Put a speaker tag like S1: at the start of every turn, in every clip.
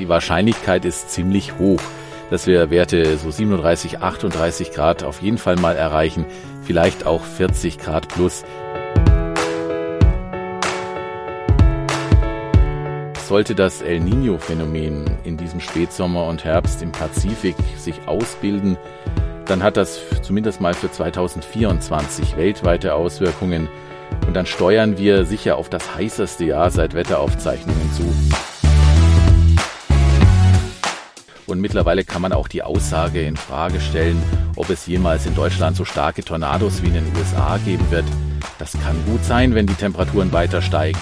S1: die Wahrscheinlichkeit ist ziemlich hoch, dass wir Werte so 37, 38 Grad auf jeden Fall mal erreichen, vielleicht auch 40 Grad plus. Sollte das El Niño-Phänomen in diesem Spätsommer und Herbst im Pazifik sich ausbilden, dann hat das zumindest mal für 2024 weltweite Auswirkungen. Und dann steuern wir sicher auf das heißeste Jahr seit Wetteraufzeichnungen zu. Und mittlerweile kann man auch die Aussage in Frage stellen, ob es jemals in Deutschland so starke Tornados wie in den USA geben wird. Das kann gut sein, wenn die Temperaturen weiter steigen.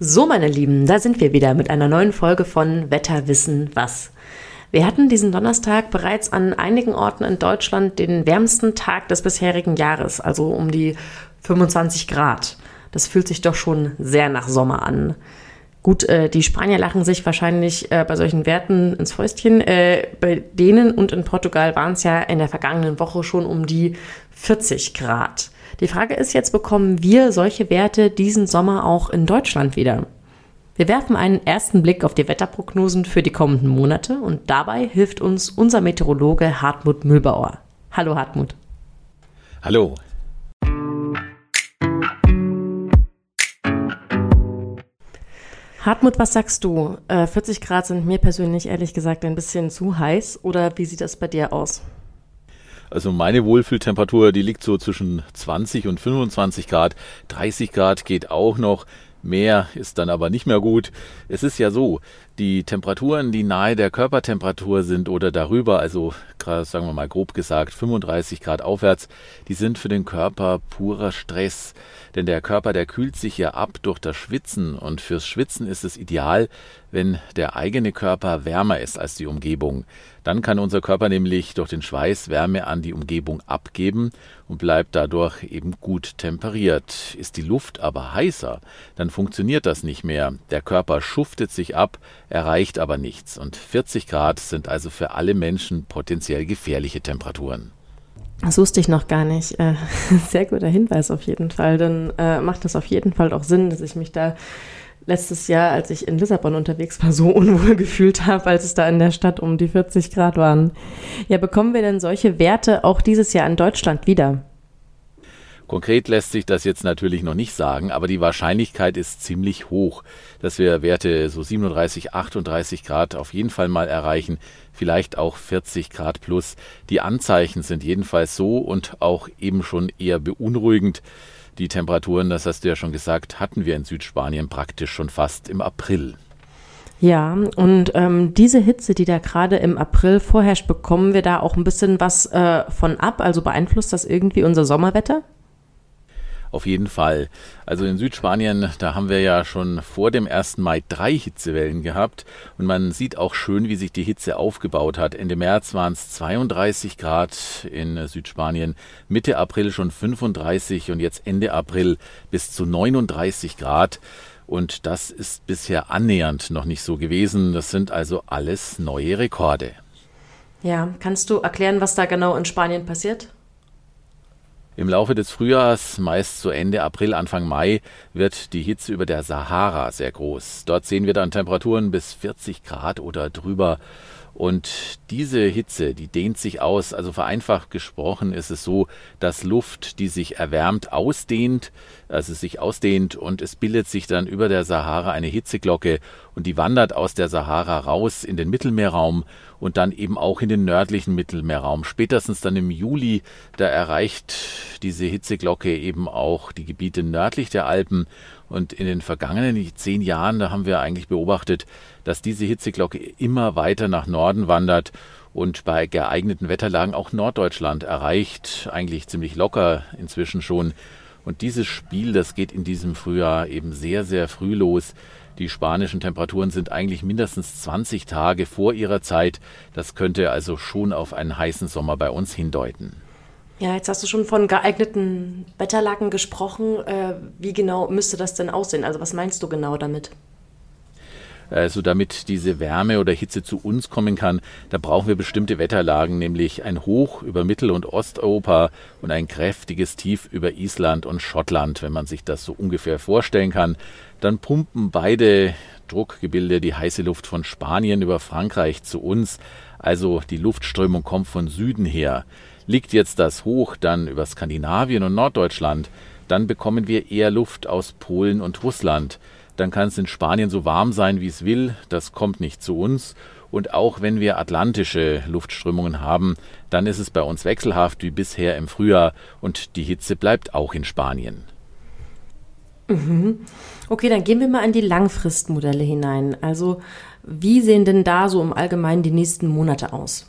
S2: So, meine Lieben, da sind wir wieder mit einer neuen Folge von Wetterwissen was. Wir hatten diesen Donnerstag bereits an einigen Orten in Deutschland den wärmsten Tag des bisherigen Jahres, also um die 25 Grad. Das fühlt sich doch schon sehr nach Sommer an. Gut, äh, die Spanier lachen sich wahrscheinlich äh, bei solchen Werten ins Fäustchen. Äh, bei denen und in Portugal waren es ja in der vergangenen Woche schon um die 40 Grad. Die Frage ist jetzt, bekommen wir solche Werte diesen Sommer auch in Deutschland wieder? Wir werfen einen ersten Blick auf die Wetterprognosen für die kommenden Monate und dabei hilft uns unser Meteorologe Hartmut Mühlbauer. Hallo Hartmut.
S1: Hallo.
S2: Hartmut, was sagst du? Äh, 40 Grad sind mir persönlich ehrlich gesagt ein bisschen zu heiß oder wie sieht das bei dir aus?
S1: Also meine Wohlfühltemperatur, die liegt so zwischen 20 und 25 Grad. 30 Grad geht auch noch. Mehr ist dann aber nicht mehr gut. Es ist ja so, die Temperaturen, die nahe der Körpertemperatur sind oder darüber, also sagen wir mal grob gesagt 35 Grad aufwärts, die sind für den Körper purer Stress. Denn der Körper, der kühlt sich ja ab durch das Schwitzen und fürs Schwitzen ist es ideal, wenn der eigene Körper wärmer ist als die Umgebung. Dann kann unser Körper nämlich durch den Schweiß Wärme an die Umgebung abgeben und bleibt dadurch eben gut temperiert. Ist die Luft aber heißer, dann funktioniert das nicht mehr. Der Körper schuftet sich ab, erreicht aber nichts. Und 40 Grad sind also für alle Menschen potenziell gefährliche Temperaturen.
S2: Das wusste ich noch gar nicht. Äh, sehr guter Hinweis auf jeden Fall. Dann äh, macht das auf jeden Fall auch Sinn, dass ich mich da letztes Jahr, als ich in Lissabon unterwegs war, so unwohl gefühlt habe, als es da in der Stadt um die 40 Grad waren. Ja, bekommen wir denn solche Werte auch dieses Jahr in Deutschland wieder?
S1: Konkret lässt sich das jetzt natürlich noch nicht sagen, aber die Wahrscheinlichkeit ist ziemlich hoch, dass wir Werte so 37, 38 Grad auf jeden Fall mal erreichen, vielleicht auch 40 Grad plus. Die Anzeichen sind jedenfalls so und auch eben schon eher beunruhigend. Die Temperaturen, das hast du ja schon gesagt, hatten wir in Südspanien praktisch schon fast im April.
S2: Ja, und ähm, diese Hitze, die da gerade im April vorherrscht, bekommen wir da auch ein bisschen was äh, von ab? Also beeinflusst das irgendwie unser Sommerwetter?
S1: Auf jeden Fall. Also in Südspanien, da haben wir ja schon vor dem 1. Mai drei Hitzewellen gehabt und man sieht auch schön, wie sich die Hitze aufgebaut hat. Ende März waren es 32 Grad in Südspanien, Mitte April schon 35 und jetzt Ende April bis zu 39 Grad. Und das ist bisher annähernd noch nicht so gewesen. Das sind also alles neue Rekorde.
S2: Ja, kannst du erklären, was da genau in Spanien passiert?
S1: Im Laufe des Frühjahrs, meist zu Ende April, Anfang Mai, wird die Hitze über der Sahara sehr groß. Dort sehen wir dann Temperaturen bis 40 Grad oder drüber. Und diese Hitze, die dehnt sich aus. Also vereinfacht gesprochen ist es so, dass Luft, die sich erwärmt, ausdehnt, also sich ausdehnt und es bildet sich dann über der Sahara eine Hitzeglocke und die wandert aus der Sahara raus in den Mittelmeerraum und dann eben auch in den nördlichen Mittelmeerraum. Spätestens dann im Juli, da erreicht diese Hitzeglocke eben auch die Gebiete nördlich der Alpen und in den vergangenen zehn Jahren, da haben wir eigentlich beobachtet, dass diese Hitzeglocke immer weiter nach Norden wandert und bei geeigneten Wetterlagen auch Norddeutschland erreicht, eigentlich ziemlich locker inzwischen schon. Und dieses Spiel, das geht in diesem Frühjahr eben sehr, sehr früh los. Die spanischen Temperaturen sind eigentlich mindestens 20 Tage vor ihrer Zeit. Das könnte also schon auf einen heißen Sommer bei uns hindeuten.
S2: Ja, jetzt hast du schon von geeigneten Wetterlagen gesprochen. Äh, wie genau müsste das denn aussehen? Also was meinst du genau damit?
S1: Also damit diese Wärme oder Hitze zu uns kommen kann, da brauchen wir bestimmte Wetterlagen, nämlich ein Hoch über Mittel- und Osteuropa und ein kräftiges Tief über Island und Schottland, wenn man sich das so ungefähr vorstellen kann. Dann pumpen beide Druckgebilde, die heiße Luft von Spanien über Frankreich zu uns. Also die Luftströmung kommt von Süden her. Liegt jetzt das hoch dann über Skandinavien und Norddeutschland, dann bekommen wir eher Luft aus Polen und Russland. Dann kann es in Spanien so warm sein, wie es will. Das kommt nicht zu uns. Und auch wenn wir atlantische Luftströmungen haben, dann ist es bei uns wechselhaft wie bisher im Frühjahr und die Hitze bleibt auch in Spanien.
S2: Mhm. Okay, dann gehen wir mal in die Langfristmodelle hinein. Also wie sehen denn da so im Allgemeinen die nächsten Monate aus?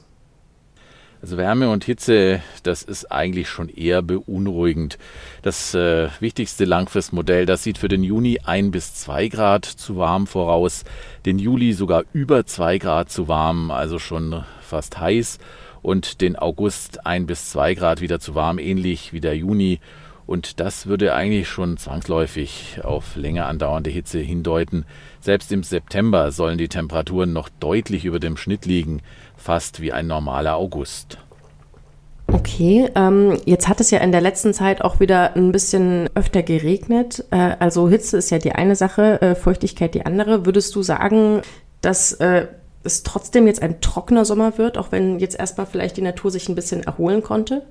S1: Also Wärme und Hitze, das ist eigentlich schon eher beunruhigend. Das äh, wichtigste Langfristmodell, das sieht für den Juni ein bis zwei Grad zu warm voraus, den Juli sogar über zwei Grad zu warm, also schon fast heiß, und den August ein bis zwei Grad wieder zu warm, ähnlich wie der Juni. Und das würde eigentlich schon zwangsläufig auf länger andauernde Hitze hindeuten. Selbst im September sollen die Temperaturen noch deutlich über dem Schnitt liegen fast wie ein normaler August.
S2: Okay, ähm, jetzt hat es ja in der letzten Zeit auch wieder ein bisschen öfter geregnet. Äh, also Hitze ist ja die eine Sache, äh, Feuchtigkeit die andere. Würdest du sagen, dass äh, es trotzdem jetzt ein trockener Sommer wird, auch wenn jetzt erstmal vielleicht die Natur sich ein bisschen erholen konnte?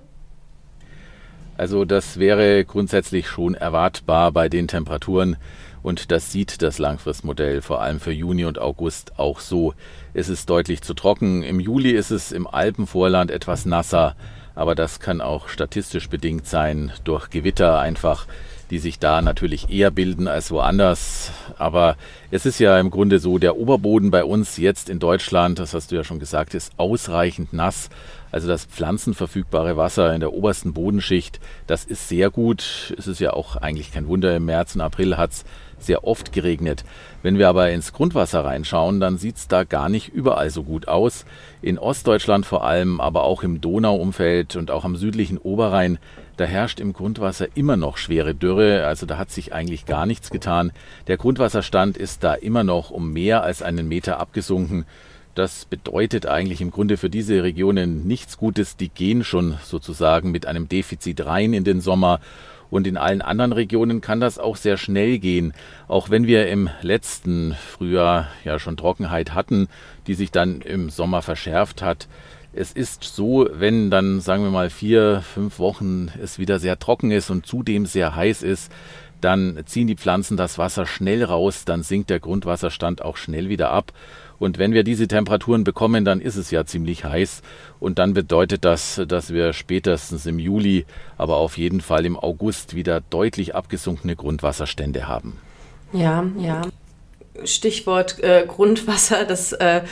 S1: Also das wäre grundsätzlich schon erwartbar bei den Temperaturen, und das sieht das Langfristmodell vor allem für Juni und August auch so. Es ist deutlich zu trocken. Im Juli ist es im Alpenvorland etwas nasser, aber das kann auch statistisch bedingt sein durch Gewitter einfach, die sich da natürlich eher bilden als woanders. Aber es ist ja im Grunde so, der Oberboden bei uns jetzt in Deutschland, das hast du ja schon gesagt, ist ausreichend nass. Also das pflanzenverfügbare Wasser in der obersten Bodenschicht, das ist sehr gut. Es ist ja auch eigentlich kein Wunder, im März und April hat es sehr oft geregnet. Wenn wir aber ins Grundwasser reinschauen, dann sieht es da gar nicht überall so gut aus. In Ostdeutschland vor allem, aber auch im Donauumfeld und auch am südlichen Oberrhein, da herrscht im Grundwasser immer noch schwere Dürre, also da hat sich eigentlich gar nichts getan. Der Grundwasserstand ist da immer noch um mehr als einen Meter abgesunken. Das bedeutet eigentlich im Grunde für diese Regionen nichts Gutes. Die gehen schon sozusagen mit einem Defizit rein in den Sommer und in allen anderen Regionen kann das auch sehr schnell gehen. Auch wenn wir im letzten Frühjahr ja schon Trockenheit hatten, die sich dann im Sommer verschärft hat. Es ist so, wenn dann, sagen wir mal, vier, fünf Wochen es wieder sehr trocken ist und zudem sehr heiß ist, dann ziehen die Pflanzen das Wasser schnell raus, dann sinkt der Grundwasserstand auch schnell wieder ab. Und wenn wir diese Temperaturen bekommen, dann ist es ja ziemlich heiß. Und dann bedeutet das, dass wir spätestens im Juli, aber auf jeden Fall im August wieder deutlich abgesunkene Grundwasserstände haben.
S2: Ja, ja. Stichwort äh, Grundwasser, das äh,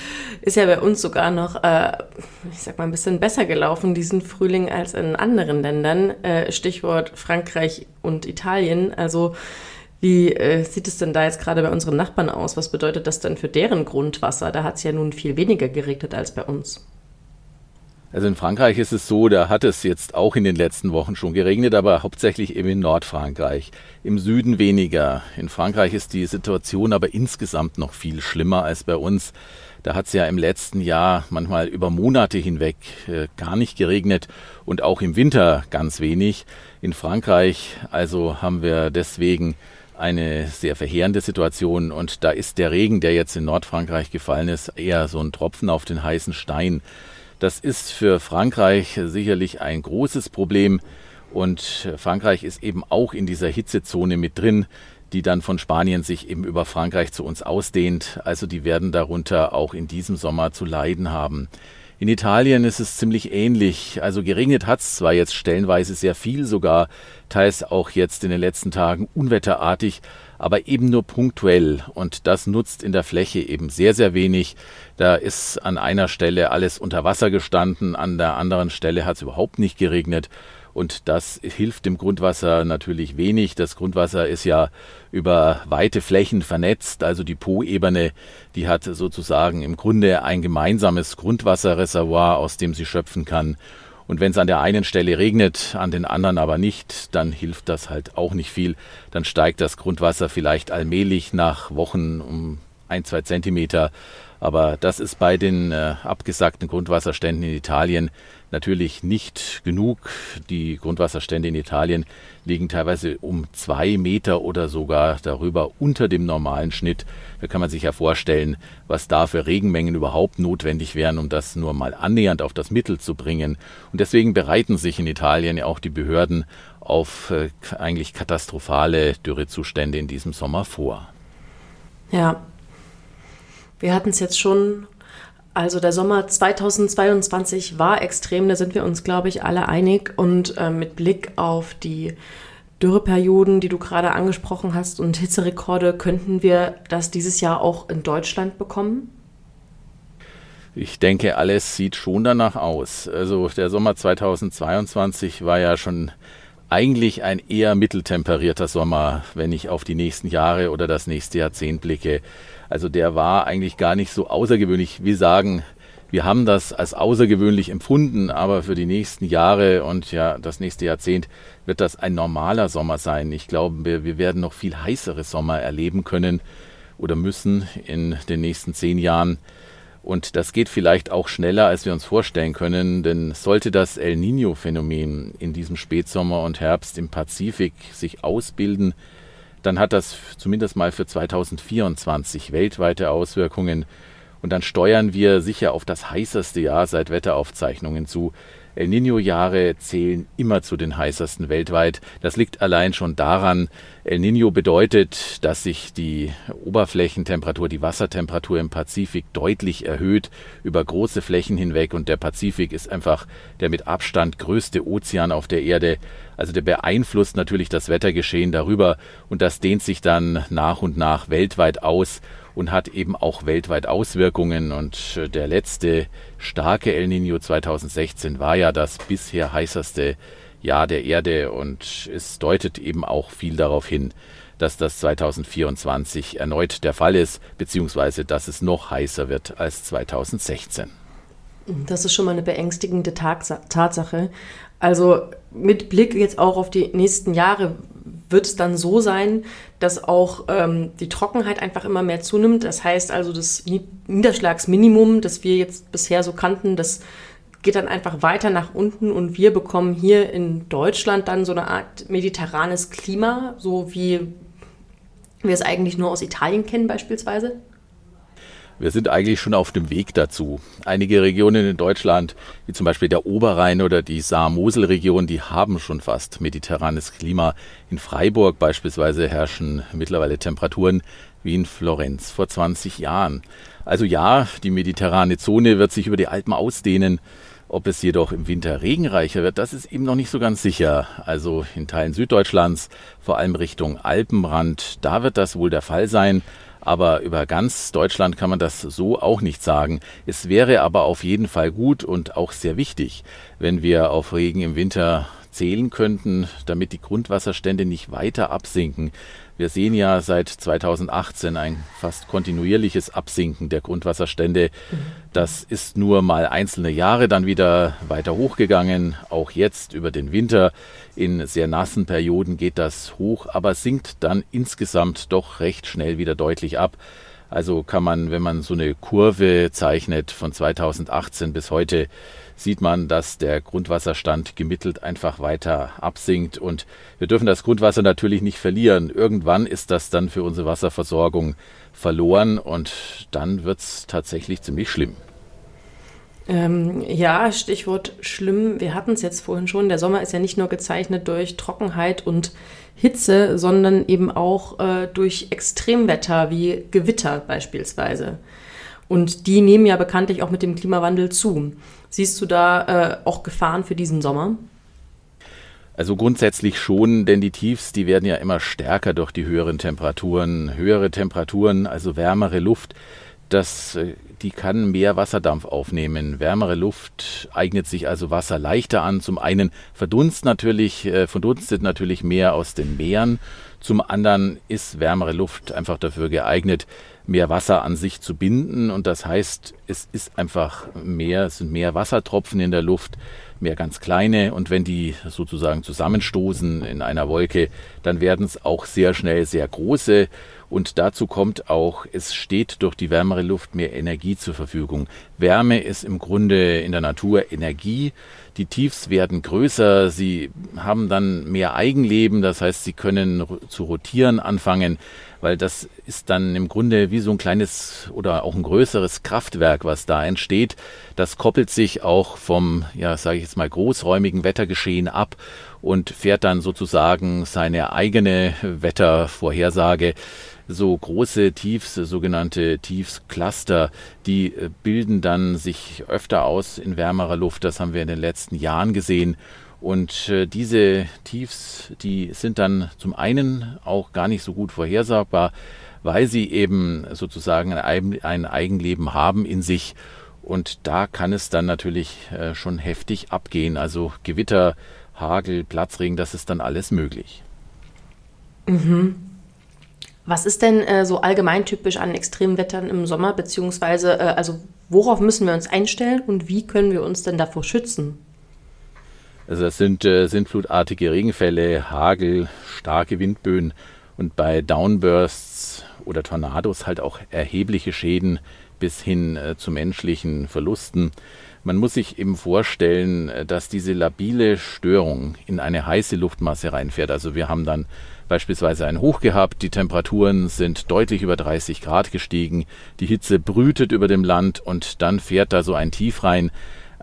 S2: ist ja bei uns sogar noch, äh, ich sag mal, ein bisschen besser gelaufen diesen Frühling als in anderen Ländern. Äh, Stichwort Frankreich und Italien. Also wie äh, sieht es denn da jetzt gerade bei unseren Nachbarn aus? Was bedeutet das denn für deren Grundwasser? Da hat es ja nun viel weniger geregnet als bei uns.
S1: Also in Frankreich ist es so, da hat es jetzt auch in den letzten Wochen schon geregnet, aber hauptsächlich eben in Nordfrankreich. Im Süden weniger. In Frankreich ist die Situation aber insgesamt noch viel schlimmer als bei uns. Da hat es ja im letzten Jahr manchmal über Monate hinweg äh, gar nicht geregnet und auch im Winter ganz wenig. In Frankreich also haben wir deswegen eine sehr verheerende Situation und da ist der Regen, der jetzt in Nordfrankreich gefallen ist, eher so ein Tropfen auf den heißen Stein. Das ist für Frankreich sicherlich ein großes Problem und Frankreich ist eben auch in dieser Hitzezone mit drin, die dann von Spanien sich eben über Frankreich zu uns ausdehnt. Also die werden darunter auch in diesem Sommer zu leiden haben. In Italien ist es ziemlich ähnlich. Also geregnet hat es zwar jetzt stellenweise sehr viel, sogar teils auch jetzt in den letzten Tagen unwetterartig, aber eben nur punktuell. Und das nutzt in der Fläche eben sehr, sehr wenig. Da ist an einer Stelle alles unter Wasser gestanden, an der anderen Stelle hat es überhaupt nicht geregnet. Und das hilft dem Grundwasser natürlich wenig. Das Grundwasser ist ja über weite Flächen vernetzt. Also die Po-Ebene, die hat sozusagen im Grunde ein gemeinsames Grundwasserreservoir, aus dem sie schöpfen kann. Und wenn es an der einen Stelle regnet, an den anderen aber nicht, dann hilft das halt auch nicht viel. Dann steigt das Grundwasser vielleicht allmählich nach Wochen um ein, zwei Zentimeter Aber das ist bei den äh, abgesagten Grundwasserständen in Italien natürlich nicht genug. Die Grundwasserstände in Italien liegen teilweise um zwei Meter oder sogar darüber unter dem normalen Schnitt. Da kann man sich ja vorstellen, was da für Regenmengen überhaupt notwendig wären, um das nur mal annähernd auf das Mittel zu bringen. Und deswegen bereiten sich in Italien ja auch die Behörden auf äh, eigentlich katastrophale Dürrezustände in diesem Sommer vor.
S2: Ja, wir hatten es jetzt schon. Also der Sommer 2022 war extrem, da sind wir uns, glaube ich, alle einig. Und äh, mit Blick auf die Dürreperioden, die du gerade angesprochen hast, und Hitzerekorde, könnten wir das dieses Jahr auch in Deutschland bekommen?
S1: Ich denke, alles sieht schon danach aus. Also der Sommer 2022 war ja schon eigentlich ein eher mitteltemperierter Sommer, wenn ich auf die nächsten Jahre oder das nächste Jahrzehnt blicke. Also der war eigentlich gar nicht so außergewöhnlich. Wir sagen, wir haben das als außergewöhnlich empfunden, aber für die nächsten Jahre und ja, das nächste Jahrzehnt wird das ein normaler Sommer sein. Ich glaube, wir, wir werden noch viel heißere Sommer erleben können oder müssen in den nächsten zehn Jahren. Und das geht vielleicht auch schneller, als wir uns vorstellen können, denn sollte das El Niño-Phänomen in diesem Spätsommer und Herbst im Pazifik sich ausbilden, dann hat das zumindest mal für 2024 weltweite Auswirkungen. Und dann steuern wir sicher auf das heißeste Jahr seit Wetteraufzeichnungen zu. El Niño-Jahre zählen immer zu den heißesten weltweit. Das liegt allein schon daran, El Niño bedeutet, dass sich die Oberflächentemperatur, die Wassertemperatur im Pazifik deutlich erhöht über große Flächen hinweg und der Pazifik ist einfach der mit Abstand größte Ozean auf der Erde. Also der beeinflusst natürlich das Wettergeschehen darüber und das dehnt sich dann nach und nach weltweit aus und hat eben auch weltweit Auswirkungen. Und äh, der letzte starke El Nino 2016 war ja das bisher heißeste Jahr der Erde und es deutet eben auch viel darauf hin, dass das 2024 erneut der Fall ist, beziehungsweise dass es noch heißer wird als 2016.
S2: Das ist schon mal eine beängstigende Tatsache. Also mit Blick jetzt auch auf die nächsten Jahre wird es dann so sein, dass auch ähm, die Trockenheit einfach immer mehr zunimmt. Das heißt also, das Niederschlagsminimum, das wir jetzt bisher so kannten, das geht dann einfach weiter nach unten und wir bekommen hier in Deutschland dann so eine Art mediterranes Klima, so wie wir es eigentlich nur aus Italien kennen beispielsweise.
S1: Wir sind eigentlich schon auf dem Weg dazu. Einige Regionen in Deutschland, wie zum Beispiel der Oberrhein oder die Saar-Mosel-Region, die haben schon fast mediterranes Klima. In Freiburg beispielsweise herrschen mittlerweile Temperaturen wie in Florenz vor 20 Jahren. Also ja, die mediterrane Zone wird sich über die Alpen ausdehnen. Ob es jedoch im Winter regenreicher wird, das ist eben noch nicht so ganz sicher. Also in Teilen Süddeutschlands, vor allem Richtung Alpenrand, da wird das wohl der Fall sein. Aber über ganz Deutschland kann man das so auch nicht sagen. Es wäre aber auf jeden Fall gut und auch sehr wichtig, wenn wir auf Regen im Winter zählen könnten, damit die Grundwasserstände nicht weiter absinken. Wir sehen ja seit 2018 ein fast kontinuierliches Absinken der Grundwasserstände. Das ist nur mal einzelne Jahre dann wieder weiter hochgegangen. Auch jetzt über den Winter in sehr nassen Perioden geht das hoch, aber sinkt dann insgesamt doch recht schnell wieder deutlich ab. Also kann man, wenn man so eine Kurve zeichnet von 2018 bis heute, sieht man, dass der Grundwasserstand gemittelt einfach weiter absinkt. Und wir dürfen das Grundwasser natürlich nicht verlieren. Irgendwann ist das dann für unsere Wasserversorgung verloren und dann wird es tatsächlich ziemlich schlimm.
S2: Ähm, ja, Stichwort schlimm. Wir hatten es jetzt vorhin schon. Der Sommer ist ja nicht nur gezeichnet durch Trockenheit und Hitze, sondern eben auch äh, durch Extremwetter wie Gewitter beispielsweise. Und die nehmen ja bekanntlich auch mit dem Klimawandel zu. Siehst du da äh, auch Gefahren für diesen Sommer?
S1: Also grundsätzlich schon, denn die Tiefs, die werden ja immer stärker durch die höheren Temperaturen. Höhere Temperaturen, also wärmere Luft, das, äh, die kann mehr Wasserdampf aufnehmen. Wärmere Luft eignet sich also Wasser leichter an. Zum einen verdunst natürlich, äh, verdunstet natürlich mehr aus den Meeren. Zum anderen ist wärmere Luft einfach dafür geeignet, mehr Wasser an sich zu binden. Und das heißt, es ist einfach mehr, es sind mehr Wassertropfen in der Luft, mehr ganz kleine. Und wenn die sozusagen zusammenstoßen in einer Wolke, dann werden es auch sehr schnell sehr große. Und dazu kommt auch, es steht durch die wärmere Luft mehr Energie zur Verfügung. Wärme ist im Grunde in der Natur Energie. Die Tiefs werden größer, sie haben dann mehr Eigenleben, das heißt, sie können zu rotieren anfangen, weil das ist dann im Grunde wie so ein kleines oder auch ein größeres Kraftwerk, was da entsteht. Das koppelt sich auch vom, ja, sage ich jetzt mal, großräumigen Wettergeschehen ab und fährt dann sozusagen seine eigene Wettervorhersage so große Tiefs, sogenannte Tiefscluster, die äh, bilden dann sich öfter aus in wärmerer Luft. Das haben wir in den letzten Jahren gesehen. Und äh, diese Tiefs, die sind dann zum einen auch gar nicht so gut vorhersagbar, weil sie eben sozusagen ein Eigenleben haben in sich. Und da kann es dann natürlich äh, schon heftig abgehen. Also Gewitter, Hagel, Platzregen, das ist dann alles möglich.
S2: Mhm. Was ist denn äh, so allgemein typisch an Extremwettern im Sommer, beziehungsweise äh, also worauf müssen wir uns einstellen und wie können wir uns denn davor schützen?
S1: Also das sind äh, sintflutartige Regenfälle, Hagel, starke Windböen und bei Downbursts oder Tornados halt auch erhebliche Schäden bis hin äh, zu menschlichen Verlusten. Man muss sich eben vorstellen, äh, dass diese labile Störung in eine heiße Luftmasse reinfährt. Also wir haben dann beispielsweise ein Hoch gehabt, die Temperaturen sind deutlich über 30 Grad gestiegen, die Hitze brütet über dem Land und dann fährt da so ein Tief rein.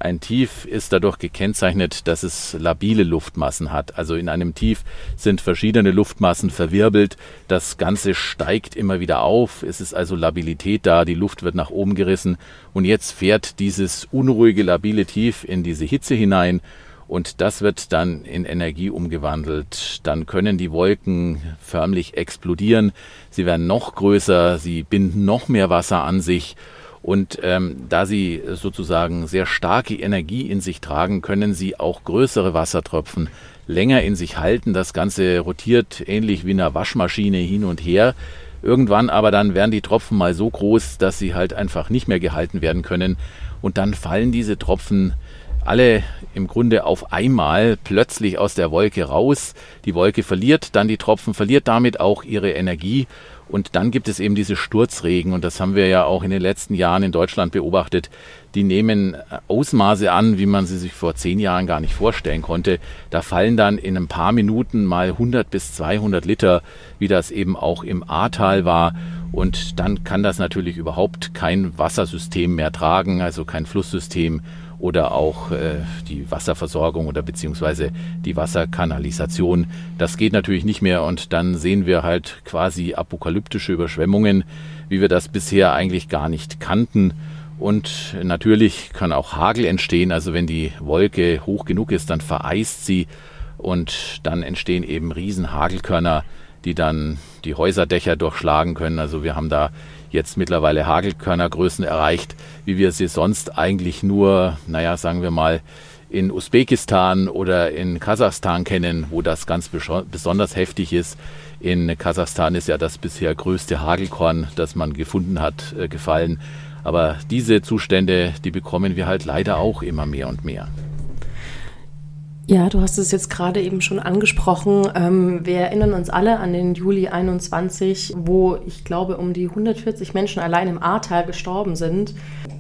S1: Ein Tief ist dadurch gekennzeichnet, dass es labile Luftmassen hat. Also in einem Tief sind verschiedene Luftmassen verwirbelt. Das Ganze steigt immer wieder auf. Es ist also Labilität da. Die Luft wird nach oben gerissen. Und jetzt fährt dieses unruhige, labile Tief in diese Hitze hinein und das wird dann in Energie umgewandelt. Dann können die Wolken förmlich explodieren. Sie werden noch größer, sie binden noch mehr Wasser an sich. Und ähm, da sie sozusagen sehr starke Energie in sich tragen, können sie auch größere Wassertropfen länger in sich halten. Das Ganze rotiert ähnlich wie eine Waschmaschine hin und her. Irgendwann aber dann werden die Tropfen mal so groß, dass sie halt einfach nicht mehr gehalten werden können. Und dann fallen diese Tropfen alle im Grunde auf einmal plötzlich aus der Wolke raus. Die Wolke verliert dann die Tropfen, verliert damit auch ihre Energie und dann gibt es eben diese Sturzregen und das haben wir ja auch in den letzten Jahren in Deutschland beobachtet. Die nehmen Ausmaße an, wie man sie sich vor zehn Jahren gar nicht vorstellen konnte. Da fallen dann in ein paar Minuten mal 100 bis 200 Liter, wie das eben auch im Ahrtal war. Und dann kann das natürlich überhaupt kein Wassersystem mehr tragen, also kein Flusssystem oder auch äh, die Wasserversorgung oder beziehungsweise die Wasserkanalisation. Das geht natürlich nicht mehr und dann sehen wir halt quasi apokalyptische Überschwemmungen, wie wir das bisher eigentlich gar nicht kannten. Und natürlich kann auch Hagel entstehen. Also wenn die Wolke hoch genug ist, dann vereist sie und dann entstehen eben Riesenhagelkörner, die dann die Häuserdächer durchschlagen können. Also wir haben da jetzt mittlerweile Hagelkörnergrößen erreicht, wie wir sie sonst eigentlich nur, naja, sagen wir mal, in Usbekistan oder in Kasachstan kennen, wo das ganz besonders heftig ist. In Kasachstan ist ja das bisher größte Hagelkorn, das man gefunden hat, äh, gefallen. Aber diese Zustände, die bekommen wir halt leider auch immer mehr und mehr.
S2: Ja, du hast es jetzt gerade eben schon angesprochen. Ähm, wir erinnern uns alle an den Juli 21, wo ich glaube, um die 140 Menschen allein im Ahrtal gestorben sind.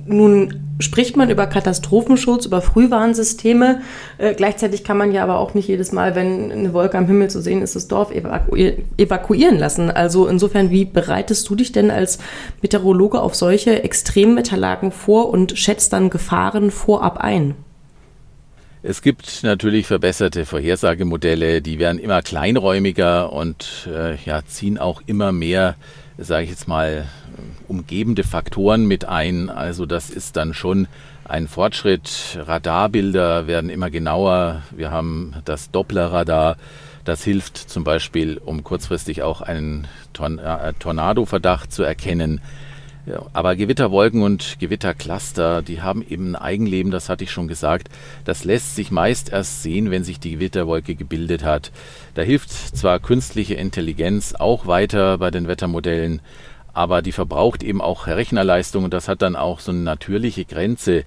S2: Nun spricht man über Katastrophenschutz, über Frühwarnsysteme. Äh, gleichzeitig kann man ja aber auch nicht jedes Mal, wenn eine Wolke am Himmel zu sehen ist, das Dorf evaku evakuieren lassen. Also insofern, wie bereitest du dich denn als Meteorologe auf solche Extremwetterlagen vor und schätzt dann Gefahren vorab ein?
S1: Es gibt natürlich verbesserte Vorhersagemodelle, die werden immer kleinräumiger und äh, ja, ziehen auch immer mehr, sage ich jetzt mal, umgebende Faktoren mit ein. Also das ist dann schon ein Fortschritt. Radarbilder werden immer genauer. Wir haben das Dopplerradar. Das hilft zum Beispiel, um kurzfristig auch einen äh, Tornado-Verdacht zu erkennen. Ja, aber Gewitterwolken und Gewittercluster, die haben eben ein Eigenleben, das hatte ich schon gesagt. Das lässt sich meist erst sehen, wenn sich die Gewitterwolke gebildet hat. Da hilft zwar künstliche Intelligenz auch weiter bei den Wettermodellen, aber die verbraucht eben auch Rechnerleistung und das hat dann auch so eine natürliche Grenze.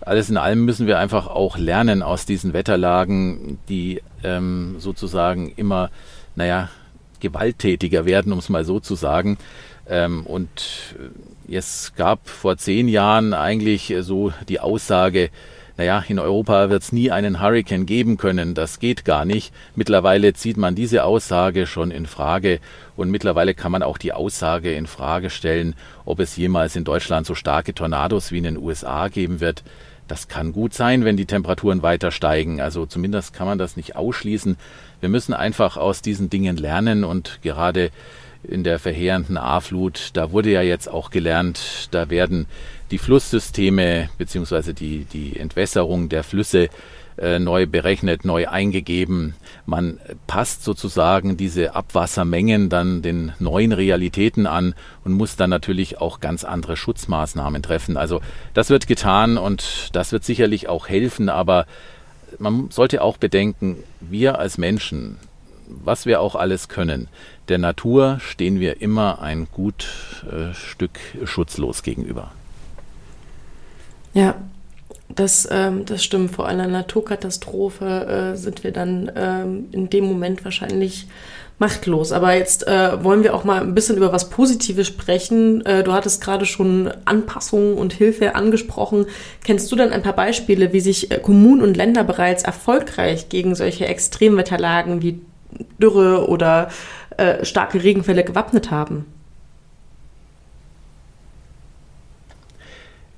S1: Alles in allem müssen wir einfach auch lernen aus diesen Wetterlagen, die ähm, sozusagen immer, naja, gewalttätiger werden, um es mal so zu sagen. Ähm, und äh, es gab vor zehn Jahren eigentlich so die Aussage, naja, in Europa wird es nie einen Hurricane geben können, das geht gar nicht. Mittlerweile zieht man diese Aussage schon in Frage und mittlerweile kann man auch die Aussage in Frage stellen, ob es jemals in Deutschland so starke Tornados wie in den USA geben wird. Das kann gut sein, wenn die Temperaturen weiter steigen. Also zumindest kann man das nicht ausschließen. Wir müssen einfach aus diesen Dingen lernen und gerade in der verheerenden A-Flut, da wurde ja jetzt auch gelernt, da werden die Flusssysteme bzw. Die, die Entwässerung der Flüsse äh, neu berechnet, neu eingegeben. Man passt sozusagen diese Abwassermengen dann den neuen Realitäten an und muss dann natürlich auch ganz andere Schutzmaßnahmen treffen. Also das wird getan und das wird sicherlich auch helfen, aber man sollte auch bedenken, wir als Menschen, was wir auch alles können, der Natur stehen wir immer ein gut äh, Stück schutzlos gegenüber.
S2: Ja, das, ähm, das stimmt. Vor einer Naturkatastrophe äh, sind wir dann ähm, in dem Moment wahrscheinlich machtlos. Aber jetzt äh, wollen wir auch mal ein bisschen über was Positives sprechen. Äh, du hattest gerade schon Anpassungen und Hilfe angesprochen. Kennst du denn ein paar Beispiele, wie sich äh, Kommunen und Länder bereits erfolgreich gegen solche Extremwetterlagen wie Dürre oder äh, starke Regenfälle gewappnet haben?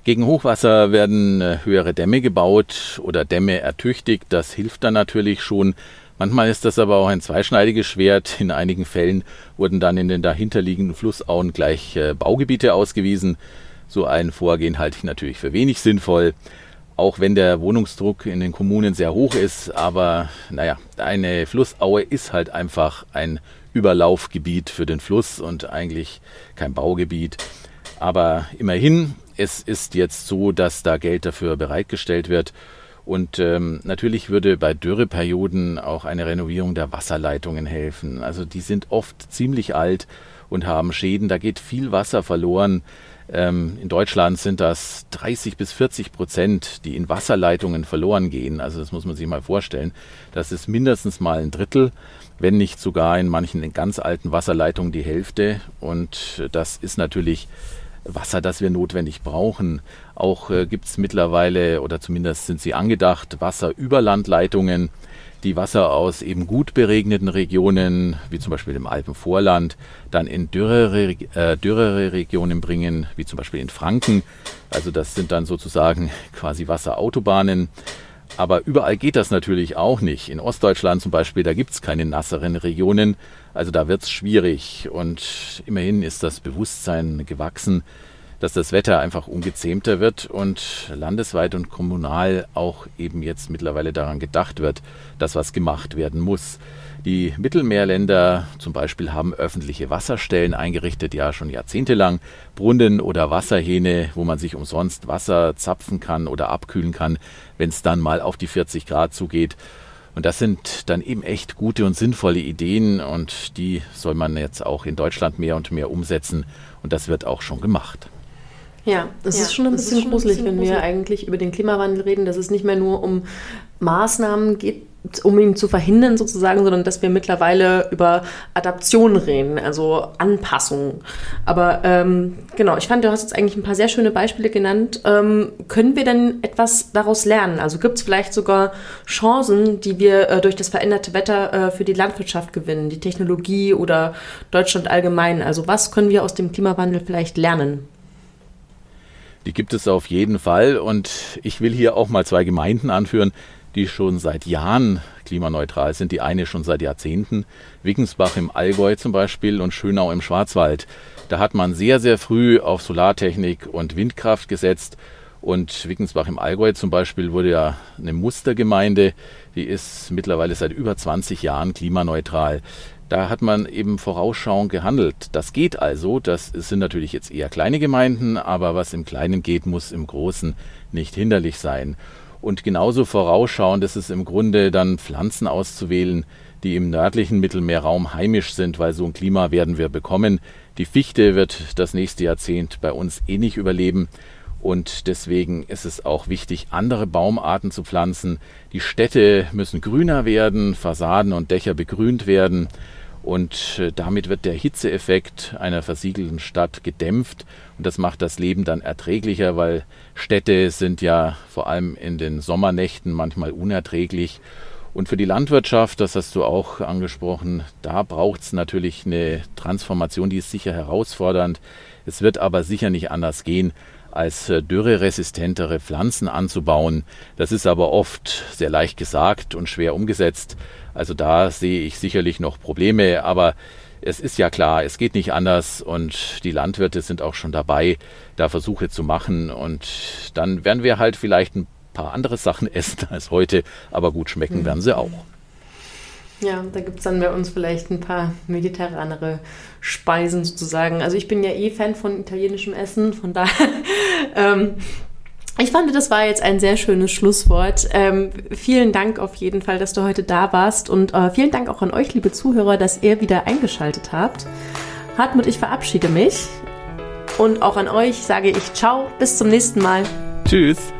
S1: Gegen Hochwasser werden äh, höhere Dämme gebaut oder Dämme ertüchtigt. Das hilft dann natürlich schon. Manchmal ist das aber auch ein zweischneidiges Schwert. In einigen Fällen wurden dann in den dahinterliegenden Flussauen gleich äh, Baugebiete ausgewiesen. So ein Vorgehen halte ich natürlich für wenig sinnvoll, auch wenn der Wohnungsdruck in den Kommunen sehr hoch ist. Aber naja, eine Flussaue ist halt einfach ein Überlaufgebiet für den Fluss und eigentlich kein Baugebiet. Aber immerhin, es ist jetzt so, dass da Geld dafür bereitgestellt wird. Und ähm, natürlich würde bei Dürreperioden auch eine Renovierung der Wasserleitungen helfen. Also die sind oft ziemlich alt und haben Schäden. Da geht viel Wasser verloren. Ähm, in Deutschland sind das 30 bis 40 Prozent, die in Wasserleitungen verloren gehen. Also das muss man sich mal vorstellen. Das ist mindestens mal ein Drittel, wenn nicht sogar in manchen ganz alten Wasserleitungen die Hälfte. Und das ist natürlich Wasser, das wir notwendig brauchen. Auch äh, gibt es mittlerweile, oder zumindest sind sie angedacht, Wasserüberlandleitungen, die Wasser aus eben gut beregneten Regionen, wie zum Beispiel dem Alpenvorland, dann in dürrere, äh, dürrere Regionen bringen, wie zum Beispiel in Franken. Also das sind dann sozusagen quasi Wasserautobahnen. Aber überall geht das natürlich auch nicht. In Ostdeutschland zum Beispiel, da gibt es keine nasseren Regionen. Also da wird es schwierig. Und immerhin ist das Bewusstsein gewachsen, dass das Wetter einfach ungezähmter wird und landesweit und kommunal auch eben jetzt mittlerweile daran gedacht wird, dass was gemacht werden muss. Die Mittelmeerländer zum Beispiel haben öffentliche Wasserstellen eingerichtet, ja schon jahrzehntelang, Brunnen oder Wasserhähne, wo man sich umsonst Wasser zapfen kann oder abkühlen kann, wenn es dann mal auf die 40 Grad zugeht. Und das sind dann eben echt gute und sinnvolle Ideen und die soll man jetzt auch in Deutschland mehr und mehr umsetzen und das wird auch schon gemacht.
S2: Ja, es ja, ist schon ein bisschen gruselig, wenn wir eigentlich über den Klimawandel reden, dass es nicht mehr nur um Maßnahmen geht, um ihn zu verhindern sozusagen, sondern dass wir mittlerweile über Adaption reden, also Anpassungen. Aber ähm, genau, ich fand, du hast jetzt eigentlich ein paar sehr schöne Beispiele genannt. Ähm, können wir denn etwas daraus lernen? Also gibt es vielleicht sogar Chancen, die wir äh, durch das veränderte Wetter äh, für die Landwirtschaft gewinnen, die Technologie oder Deutschland allgemein? Also was können wir aus dem Klimawandel vielleicht lernen?
S1: Die gibt es auf jeden Fall und ich will hier auch mal zwei Gemeinden anführen, die schon seit Jahren klimaneutral sind. Die eine schon seit Jahrzehnten, Wickensbach im Allgäu zum Beispiel und Schönau im Schwarzwald. Da hat man sehr, sehr früh auf Solartechnik und Windkraft gesetzt. Und Wickensbach im Allgäu zum Beispiel wurde ja eine Mustergemeinde, die ist mittlerweile seit über 20 Jahren klimaneutral. Da hat man eben vorausschauend gehandelt. Das geht also. Das sind natürlich jetzt eher kleine Gemeinden, aber was im Kleinen geht, muss im Großen nicht hinderlich sein. Und genauso vorausschauend ist es im Grunde dann Pflanzen auszuwählen, die im nördlichen Mittelmeerraum heimisch sind, weil so ein Klima werden wir bekommen. Die Fichte wird das nächste Jahrzehnt bei uns eh nicht überleben. Und deswegen ist es auch wichtig, andere Baumarten zu pflanzen. Die Städte müssen grüner werden, Fassaden und Dächer begrünt werden. Und äh, damit wird der Hitzeeffekt einer versiegelten Stadt gedämpft. Und das macht das Leben dann erträglicher, weil Städte sind ja vor allem in den Sommernächten manchmal unerträglich. Und für die Landwirtschaft, das hast du auch angesprochen, da braucht es natürlich eine Transformation, die ist sicher herausfordernd. Es wird aber sicher nicht anders gehen, als äh, dürreresistentere Pflanzen anzubauen. Das ist aber oft sehr leicht gesagt und schwer umgesetzt. Also da sehe ich sicherlich noch Probleme, aber es ist ja klar, es geht nicht anders und die Landwirte sind auch schon dabei, da Versuche zu machen und dann werden wir halt vielleicht ein paar andere Sachen essen als heute, aber gut schmecken werden sie auch.
S2: Ja, da gibt es dann bei uns vielleicht ein paar mediterranere Speisen sozusagen. Also ich bin ja eh Fan von italienischem Essen, von daher ähm, ich fand, das war jetzt ein sehr schönes Schlusswort. Ähm, vielen Dank auf jeden Fall, dass du heute da warst und äh, vielen Dank auch an euch, liebe Zuhörer, dass ihr wieder eingeschaltet habt. Hartmut, ich verabschiede mich und auch an euch sage ich Ciao, bis zum nächsten Mal.
S1: Tschüss.